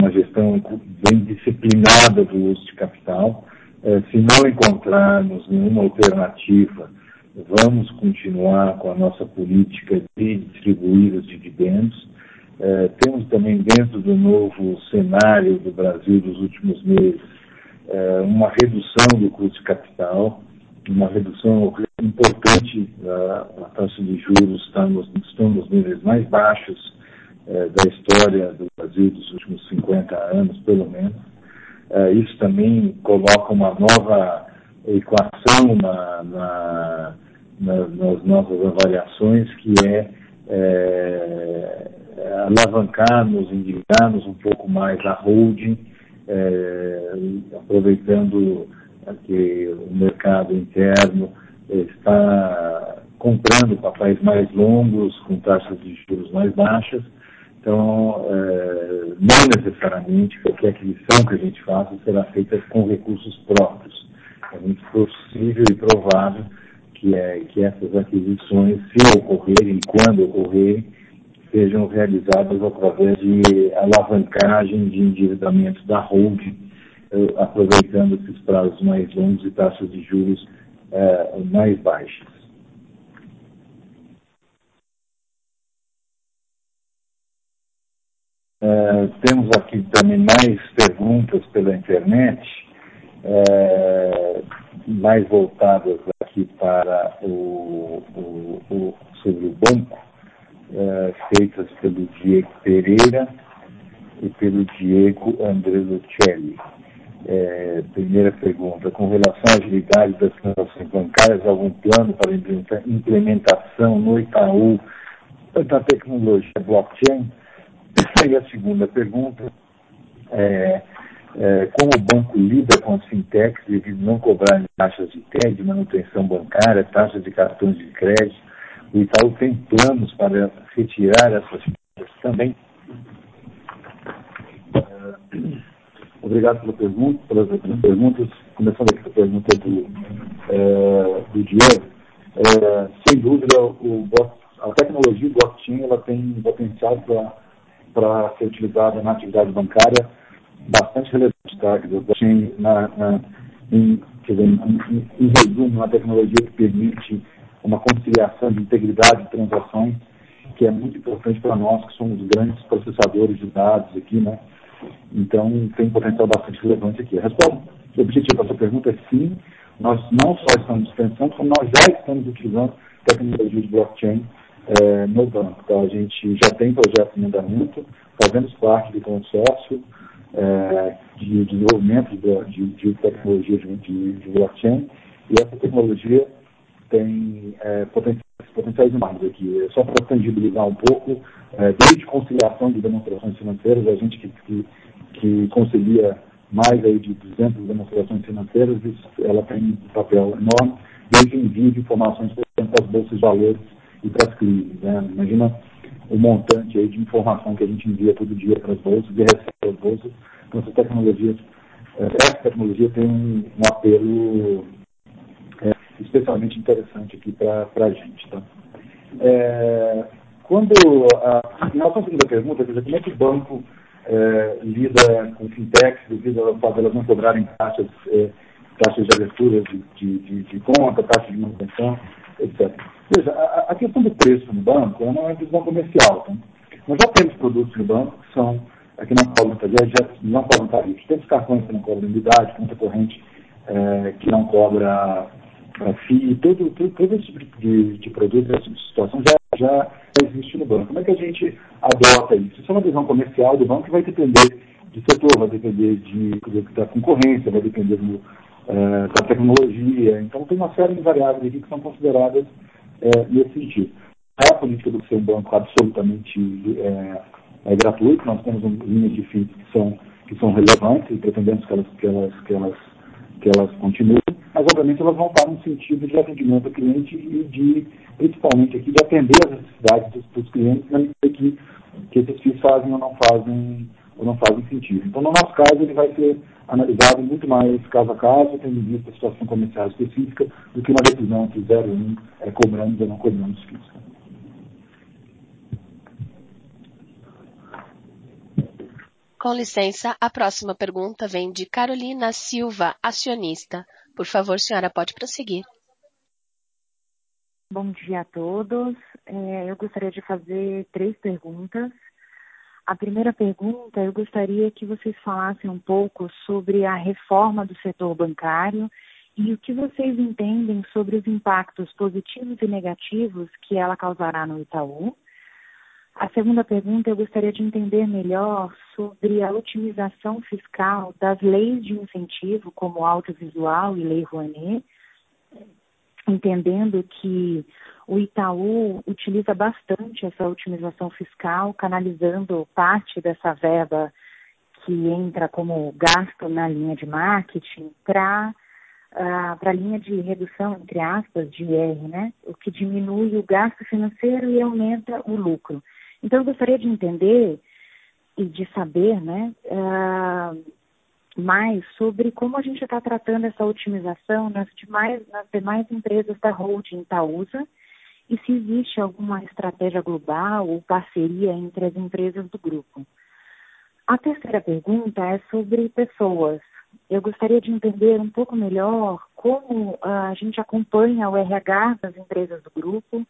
uma gestão bem disciplinada do uso de capital. Se não encontrarmos nenhuma alternativa, vamos continuar com a nossa política de distribuir os dividendos. Temos também, dentro do novo cenário do Brasil dos últimos meses, uma redução do custo de capital, uma redução importante da taxa de juros, estamos nos níveis mais baixos da história do Brasil dos últimos 50 anos, pelo menos. Isso também coloca uma nova equação nas nossas avaliações, que é alavancarmos, endividarmos um pouco mais a holding, aproveitando que o mercado interno está comprando papéis mais longos, com taxas de juros mais baixas. Não necessariamente qualquer aquisição que a gente faça será feita com recursos próprios. É muito possível e provável que essas aquisições, se ocorrerem e quando ocorrerem, sejam realizadas através de alavancagem de endividamento da holding, aproveitando esses prazos mais longos e taxas de juros mais baixas. Temos aqui também mais perguntas pela internet, mais voltadas aqui sobre o banco, feitas pelo Diego Pereira e pelo Diego Andreluccelli. Primeira pergunta: com relação à agilidade das transações bancárias, algum plano para implementação no Itaú da tecnologia blockchain? A segunda pergunta: como o banco lida com as fintechs devido não cobrarem taxas de TED, manutenção bancária, taxas de cartões de crédito? O Itaú tem planos para retirar essas fintechs também? Obrigado pelas perguntas. Começando aqui com a pergunta do Diego. Sem dúvida, a tecnologia blockchain tem potencial para ser utilizada na atividade bancária bastante relevante. Blockchain, em resumo, é uma tecnologia que permite uma conciliação de integridade de transações, que é muito importante para nós, que somos grandes processadores de dados aqui. Tem um potencial bastante relevante aqui. A resposta objetiva para a sua pergunta é sim, nós não só estamos pensando, como nós já estamos utilizando tecnologia de blockchain no banco. A gente já tem projetos em andamento, fazemos parte do consórcio de desenvolvimento de tecnologia de blockchain, e essa tecnologia tem potenciais enormes aqui. Só para tangibilizar um pouco, desde conciliação de demonstrações financeiras, a gente que concilia mais de 200 demonstrações financeiras, ela tem um papel enorme, desde envio de informações, para as bolsas de valores e para as clearings. Imagina o montante de informação que a gente envia todo dia para as bolsas e recebe das bolsas. Essa tecnologia tem um apelo especialmente interessante aqui para a gente. Em relação à segunda pergunta, como é que o banco lida com fintechs devido ao fato de elas não cobrarem taxas de abertura de conta, taxa de manutenção, etc. Veja, a questão do preço no banco é uma decisão comercial. Nós já temos produtos no banco que não cobram tarifa. Temos cartões que não cobram anuidade, conta corrente que não cobra FII. Todo esse tipo de produto, essa situação já existe no banco. Como é que a gente adota isso? Isso é uma decisão comercial do banco que vai depender de setor, vai depender da concorrência, vai depender da tecnologia. Tem uma série de variáveis aqui que são consideradas nesse sentido. A política do ser um banco absolutamente gratuito, nós temos linhas de FII que são relevantes e pretendemos que elas continuem, mas obviamente elas vão estar no sentido de atendimento ao cliente e principalmente aqui de atender às necessidades dos clientes, na medida que esses FIIs fazem ou não fazem sentido. No nosso caso, ele vai ser analisado muito mais caso a caso, tendo em vista a situação comercial específica, do que uma decisão entre 0 e 1, cobramos ou não cobramos FIIs. Com licença, a próxima pergunta vem de Carolina Silva, acionista. Por favor, senhora, pode prosseguir. Bom dia a todos. Eu gostaria de fazer três perguntas. A primeira pergunta, eu gostaria que vocês falassem um pouco sobre a reforma do setor bancário e o que vocês entendem sobre os impactos positivos e negativos que ela causará no Itaú. A segunda pergunta, eu gostaria de entender melhor sobre a otimização fiscal das leis de incentivo, como audiovisual e Lei Rouanet, entendendo que o Itaú utiliza bastante essa otimização fiscal, canalizando parte dessa verba que entra como gasto na linha de marketing pra linha de redução, entre aspas, de IR, né? O que diminui o gasto financeiro e aumenta o lucro. Eu gostaria de entender e de saber, né, mais sobre como a gente tá tratando essa otimização nas demais empresas da holding Itaúsa e se existe alguma estratégia global ou parceria entre as empresas do grupo. A terceira pergunta é sobre pessoas. Eu gostaria de entender um pouco melhor como a gente acompanha o RH das empresas do grupo.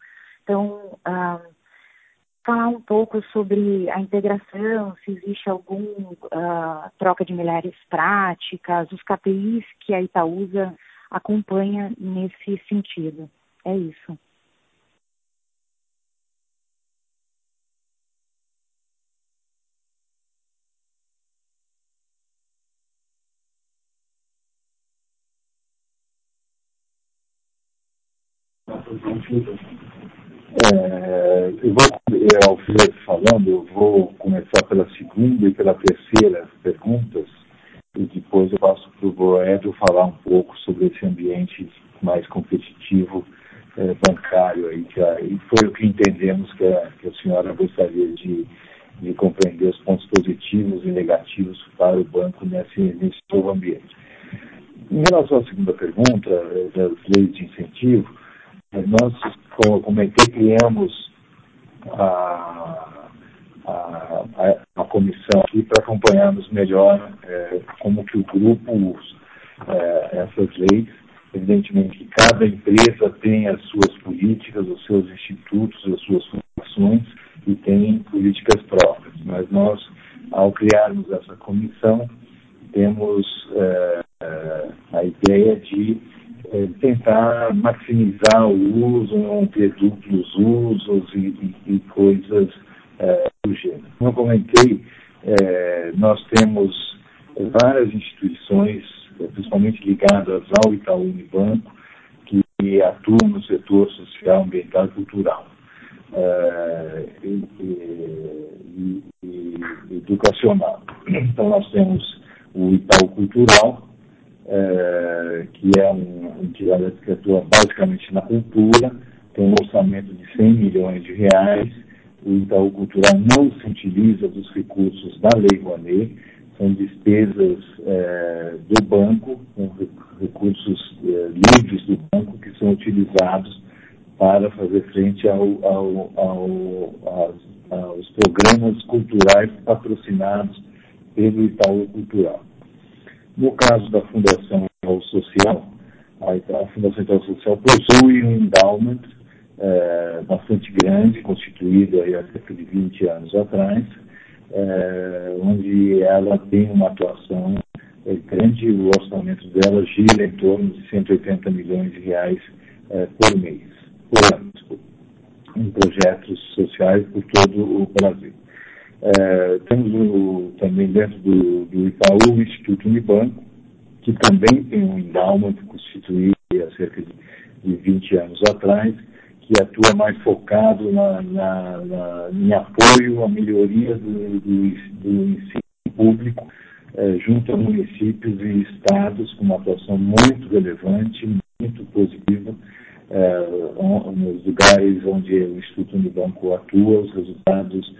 Falar um pouco sobre a integração, se existe alguma troca de melhores práticas, os KPIs que a Itaúsa acompanha nesse sentido. É isso. Alfredo falando, eu vou começar pela segunda e pela terceira perguntas e depois eu passo pro Boedio falar um pouco sobre esse ambiente mais competitivo, bancário aí, que foi o que entendemos que a senhora gostaria de compreender os pontos positivos e negativos para o banco nesse novo ambiente. Em relação à segunda pergunta, das leis de incentivo, nós, como eu comentei, criamos a comissão aqui pra acompanharmos melhor como que o grupo usa essas leis. Evidentemente que cada empresa tem as suas políticas, os seus institutos, as suas funções e tem políticas próprias. Nós, ao criarmos essa comissão, temos a ideia de tentar maximizar o uso, não ter duplos usos e coisas do gênero. Como eu comentei, nós temos várias instituições, principalmente ligadas ao Itaú Unibanco, que atuam no setor social, ambiental e cultural e educacional. Nós temos o Itaú Cultural, que é uma que atua basicamente na cultura, tem um orçamento de 100 million reais. O Itaú Cultural não se utiliza dos recursos da Lei Rouanet, são despesas do banco, são recursos livres do banco que são utilizados para fazer frente aos programas culturais patrocinados pelo Itaú Cultural. No caso da Fundação Social, a Fundação Itaú Social possui um endowment bastante grande, constituído aí há cerca de 20 anos atrás, onde ela tem uma atuação grande. O orçamento dela gira em torno de 180 million reais por mês, por ano, em projetos sociais por todo o Brasil. Temos também dentro do Itaú, o Instituto Unibanco, que também tem um endowment constituído há cerca de 20 anos atrás, que atua mais focado em apoio à melhoria do ensino público, junto a municípios e estados, com uma atuação muito relevante, muito positiva, nos lugares onde o Instituto Unibanco atua, os resultados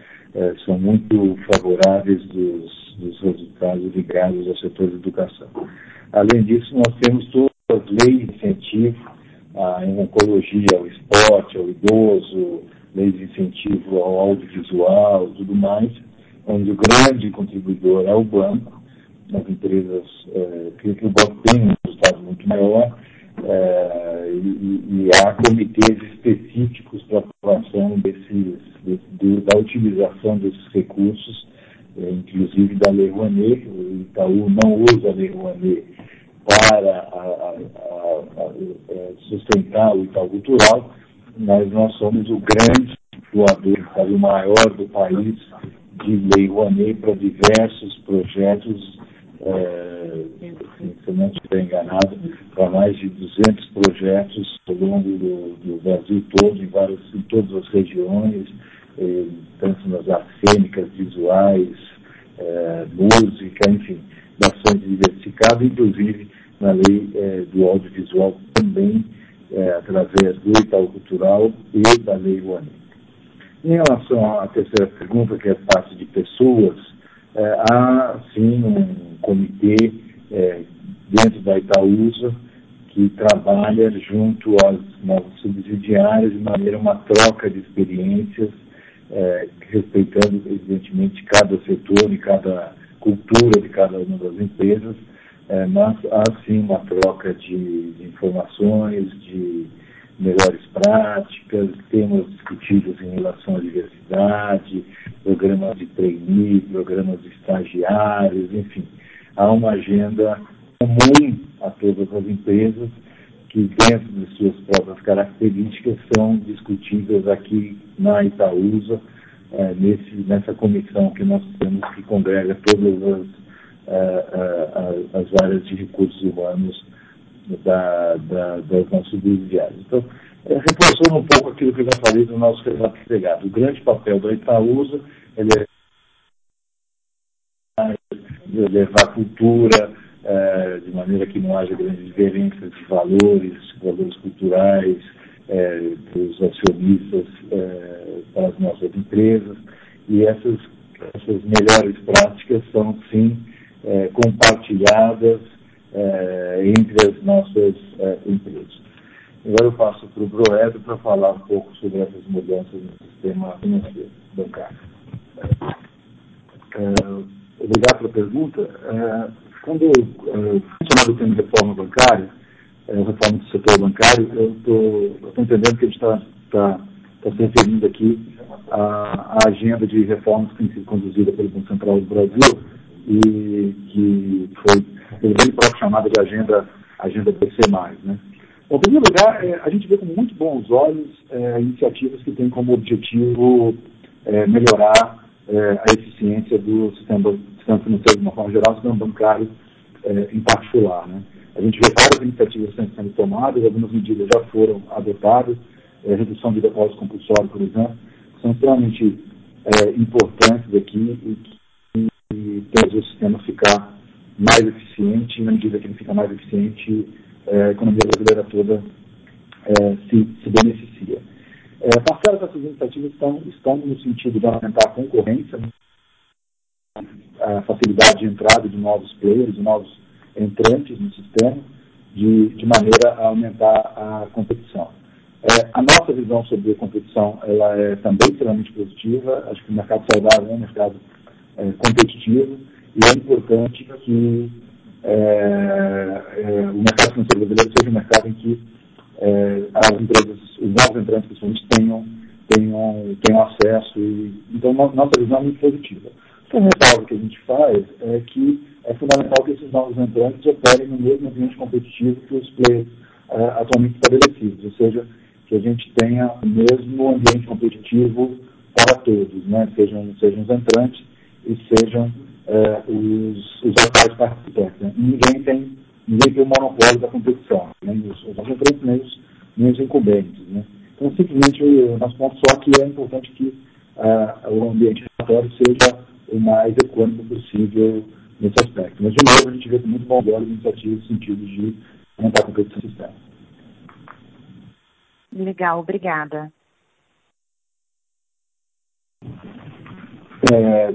são muito favoráveis dos resultados ligados ao setor de educação. Além disso, nós temos todas as leis de incentivo em oncologia, ao esporte, ao idoso, leis de incentivo ao audiovisual tudo mais. onde o grande contribuidor é o banco, nas empresas que o banco tem um resultado muito maior, e há comitês específicos para aprovação da utilização desses recursos, inclusive da Lei Rouanet. O Itaú não usa a Lei Rouanet para sustentar o Itaú Cultural, mas nós somos o grande doador, o maior do país, de Lei Rouanet para diversos projetos, se eu não estiver enganado, para mais de 200 projetos ao longo do Brasil todo, em todas as regiões, tanto nas artes cênicas, visuais, música, enfim, bastante diversificado, inclusive na lei do audiovisual também, através do Itaú Cultural e da Lei Rouanet. Em relação à terceira pergunta, que é a parte de pessoas, há sim um comitê dentro da Itaúsa que trabalha junto às nossas subsidiárias de maneira uma troca de experiências, respeitando, evidentemente, cada setor e cada cultura de cada uma das empresas, mas há sim uma troca de informações, de melhores práticas, temas discutidos em relação à diversidade, programas de trainee, programas de estagiários, enfim. Há uma agenda comum a todas as empresas que, dentro de suas próprias características, são discutidas aqui na Itaúsa, nessa comissão que nós temos, que congrega todas as áreas de recursos humanos das nossas subsidiárias. Reforçando um pouco aquilo que eu já falei do nosso relato empregado, o grande papel da Itaúsa é levar cultura de maneira que não haja grandes diferenças de valores culturais dos acionistas para as nossas empresas, e essas melhores práticas são sim compartilhadas entre as nossas empresas. Agora eu passo para o Broedro para falar um pouco sobre essas mudanças no sistema financeiro bancário. Obrigado pela pergunta. Quando foi mencionado o tema reforma bancária, reforma do setor bancário, eu estou entendendo que a gente está se referindo aqui à agenda de reformas que tem sido conduzida pelo Banco Central do Brasil e que foi ele próprio chamada de agenda BC+. Em primeiro lugar, a gente vê com muito bons olhos iniciativas que têm como objetivo melhorar a eficiência do sistema financeiro de uma forma geral, sistema bancário em particular. A gente vê várias iniciativas sendo tomadas, algumas medidas já foram adotadas, redução de depósito compulsório, por exemplo, são extremamente importantes aqui e que fazem o sistema ficar mais eficiente, e na medida que ele fica mais eficiente, a economia brasileira toda se beneficia. Parcela dessas iniciativas estão no sentido de aumentar a concorrência, a facilidade de entrada de novos players, de novos entrantes no sistema, de maneira a aumentar a competição. A nossa visão sobre a competição é também extremamente positiva. Acho que o mercado saudável é um mercado competitivo e é importante que o mercado financeiro brasileiro seja um mercado em que os novos entrantes, principalmente, tenham acesso. Então, nossa visão é muito positiva. A ressalva que a gente faz é que é fundamental que esses novos entrantes operem no mesmo ambiente competitivo que os players atualmente estabelecidos, ou seja, que a gente tenha o mesmo ambiente competitivo para todos, sejam os entrantes e sejam os atuais participantes. Ninguém tem o monopólio da competição, nem os entrantes, nem os incumbentes. Então, simplesmente, o nosso ponto só aqui é importante que o ambiente regulatório seja o mais econômico possível nesse aspecto. Mas, de novo, a gente vê com muito bons olhos iniciativas no sentido de aumentar a competição sistema. Legal, obrigada.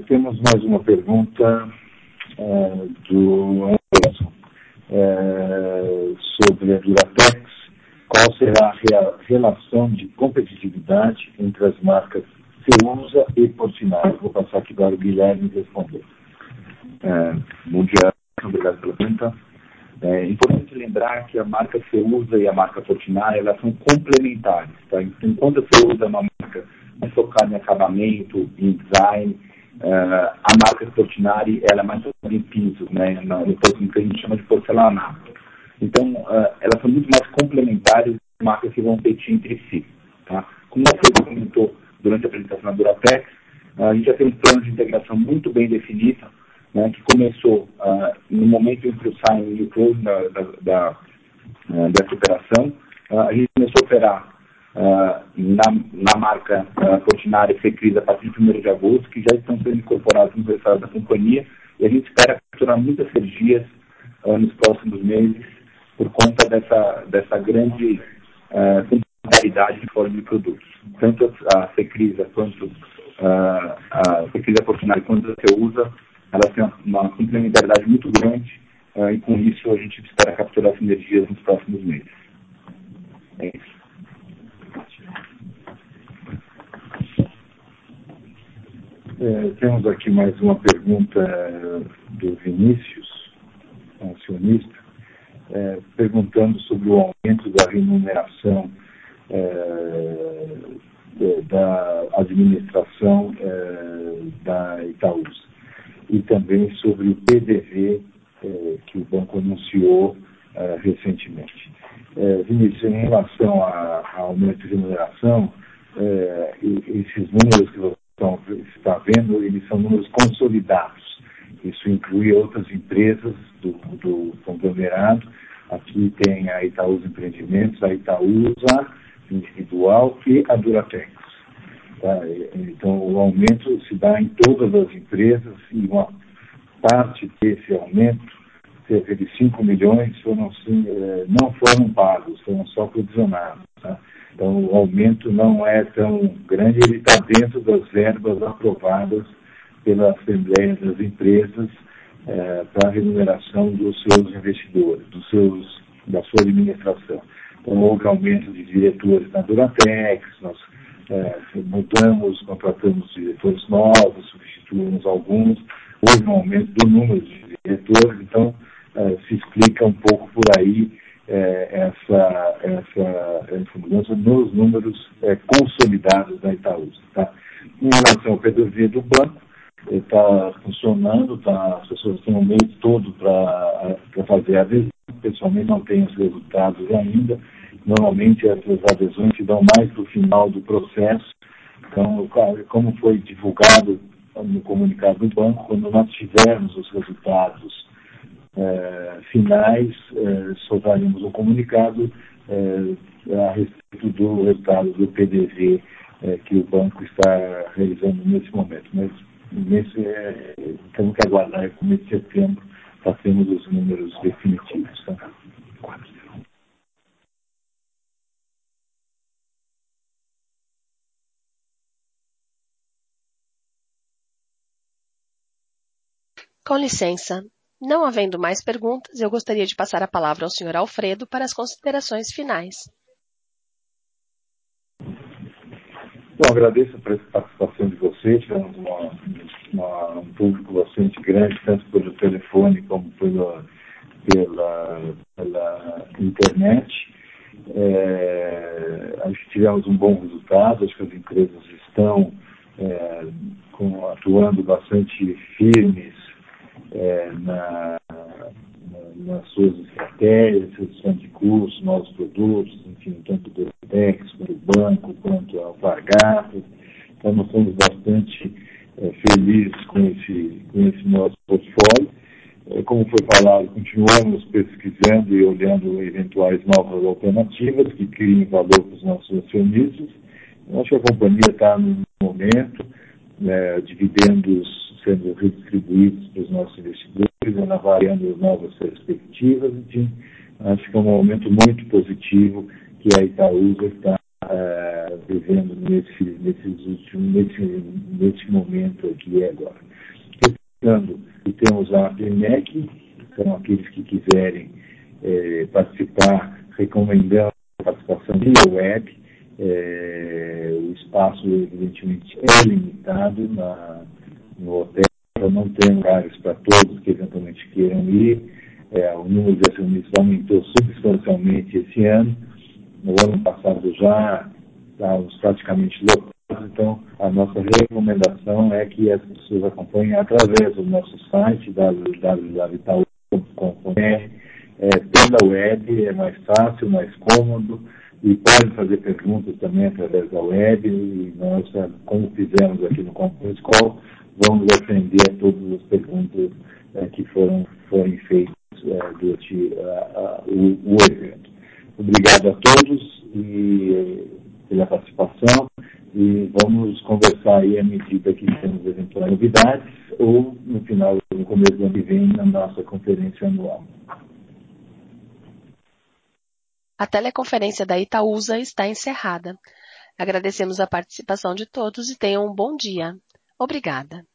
Temos mais uma pergunta do Anderson sobre a Duratex. Qual será a relação de competitividade entre as marcas Ceusa e Portinari. Vou passar aqui para o Guilherme responder. Bom dia, obrigado pela pergunta. É importante lembrar que a marca Ceusa e a marca Portinari, elas são complementares, tá? Enquanto a Ceusa é uma marca mais em acabamento, em design, a marca Portinari, ela é mais focada em piso, né? No que a gente chama de porcelanato. Elas são muito mais complementares, marcas que vão competir entre si, tá? Como Alfredo comentou durante a apresentação da Duratex, a gente já tem um plano de integração muito bem definido, né? Que começou no momento entre o signing e o close dessa operação. A gente começou a operar na marca Portinari e Secrisa a partir de primeiro de agosto, que já estão sendo incorporados nos resultados da companhia, e a gente espera capturar muitas synergias nos próximos meses por conta dessa grande complementaridade de forma de produtos. Tanto a Secrisa quanto a Secrisa Portinari, quanto a Ceusa, elas têm uma complementaridade muito grande, e com isso a gente espera capturar synergias nos próximos meses. É isso. Temos aqui mais uma pergunta do Vinícius, acionista, perguntando sobre o aumento da remuneração da administração da Itaúsa e também sobre o PDV que o banco anunciou recentemente. Vinícius, em relação a aumento de remuneração, esses números que você está vendo, eles são números consolidados. Isso inclui outras empresas do conglomerado. Aqui tem a Itaúsa Empreendimentos, a Itaúsa individual e a Duratex, tá? O aumento se dá em todas as empresas e uma parte desse aumento, cerca de 5 million, não foram pagos, foram só provisionados, tá? O aumento não é tão grande, ele está dentro das verbas aprovadas pela assembleia das empresas pra remuneração dos seus investidores, da sua administração. Houve aumento de diretores na Duratex, nós mudamos, contratamos diretores novos, substituímos alguns. Houve um aumento do número de diretores, então se explica um pouco por aí essa mudança nos números consolidados da Itaúsa, tá? Em relação ao PDV do banco, está funcionando, as pessoas têm um mês todo pra fazer a adesão. Pessoalmente, não tenho os resultados ainda. Normalmente, essas adesões se dão mais pro final do processo. Como foi divulgado no comunicado do banco, quando nós tivermos os resultados finais, soltaremos um comunicado a respeito do resultado do PDV que o banco está realizando nesse momento. Temos que aguardar começo de setembro pra termos os números definitivos, tá? Com licença. Não havendo mais perguntas, eu gostaria de passar a palavra ao senhor Alfredo para as considerações finais. Bom, agradeço a participação de vocês. Tivemos um público bastante grande, tanto pelo telefone como pela internet. Acho que tivemos um bom resultado. Acho que as empresas estão atuando bastante firmes nas suas estratégias, redução de custos, novos produtos, enfim, tanto Duratex, quanto o banco, quanto a Alpargatas. Nós estamos bastante felizes com esse nosso portfólio. Como foi falado, continuamos pesquisando e olhando eventuais novas alternativas que criem valor pros nossos acionistas. Acho que a companhia está num momento, dividendos sendo redistribuídos pros nossos investidores, avaliando as novas perspectivas. Enfim, acho que é um momento muito positivo que a Itaúsa está vivendo nesse momento aqui e agora. Lembrando que temos a APIMEC, então aqueles que quiserem participar, recomendamos a participação via web. O espaço espaço, evidentemente, é limitado na, no hotel, não tem lugares para todos que eventualmente queiram ir. É, o número de acionistas aumentou substancialmente esse ano. No ano passado já estávamos praticamente lotados, então a nossa recomendação é que as pessoas acompanhem através do nosso site www.itaú.com.br é, pela web, é mais fácil, mais cômodo. E podem fazer perguntas também através da web. E nós, como fizemos aqui no Conference Call, vamos atender a todas as perguntas é, que foram, forem feitas é, durante o, o, evento. Obrigado a todos e, pela participação e vamos conversar aí à medida que temos eventuais novidades ou no final, no começo do ano que vem, na nossa conferência anual. A teleconferência da Itaúsa está encerrada. Agradecemos a participação de todos e tenham um bom dia. Obrigada.